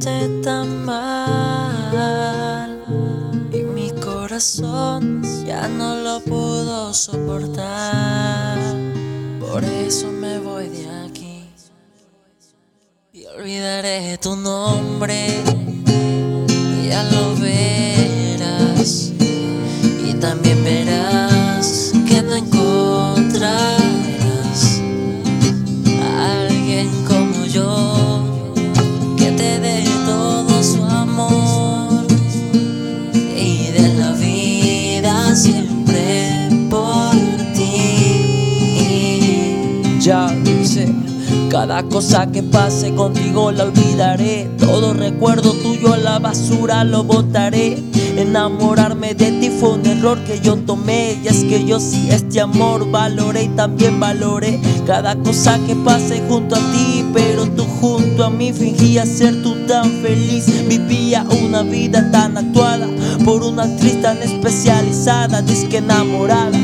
tan mal y mi corazón ya no lo pudo soportar. Por eso me voy de aquí y olvidaré tu nombre. Ya lo verás y también verás Ya dice, cada cosa que pase contigo la olvidaré. Todo recuerdo tuyo a la basura lo botaré. Enamorarme de ti fue un error que yo tomé. Y es que yo sí este amor valoré y también valoré cada cosa que pase junto a ti. Pero tú junto a mí fingías ser tú tan feliz. Vivía una vida tan actuada por una actriz tan especializada, disque enamorada.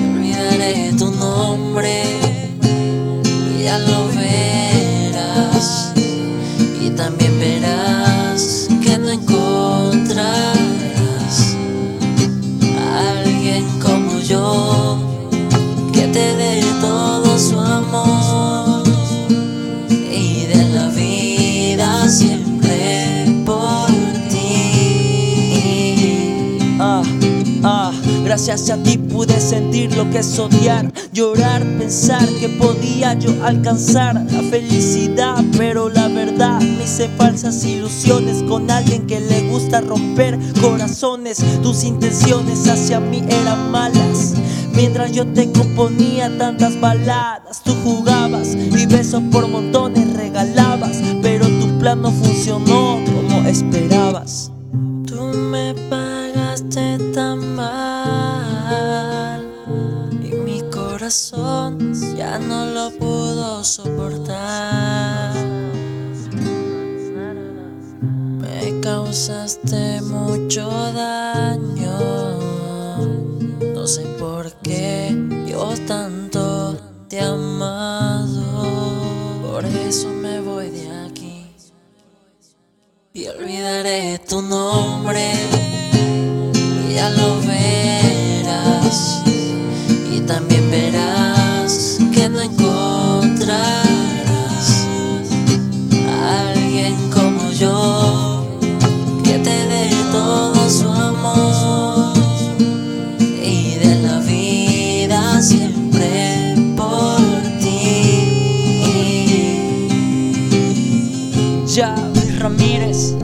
Gracias a ti pude sentir lo que es odiar, llorar, pensar que podía yo alcanzar la felicidad, pero la verdad me hice falsas ilusiones con alguien que le gusta romper corazones. Tus intenciones hacia mí eran malas. Mientras yo te componía tantas baladas, tú jugabas y besos por montones regalabas, pero tu plan no funcionó ya no lo pudo soportar. Me causaste mucho daño, no sé por qué yo tanto te amado, por eso me voy de aquí y olvidaré tu nombre. Ya lo verás y también que no encontrarás a alguien como yo que te dé todo su amor y de la vida siempre por ti. Luis Ramírez.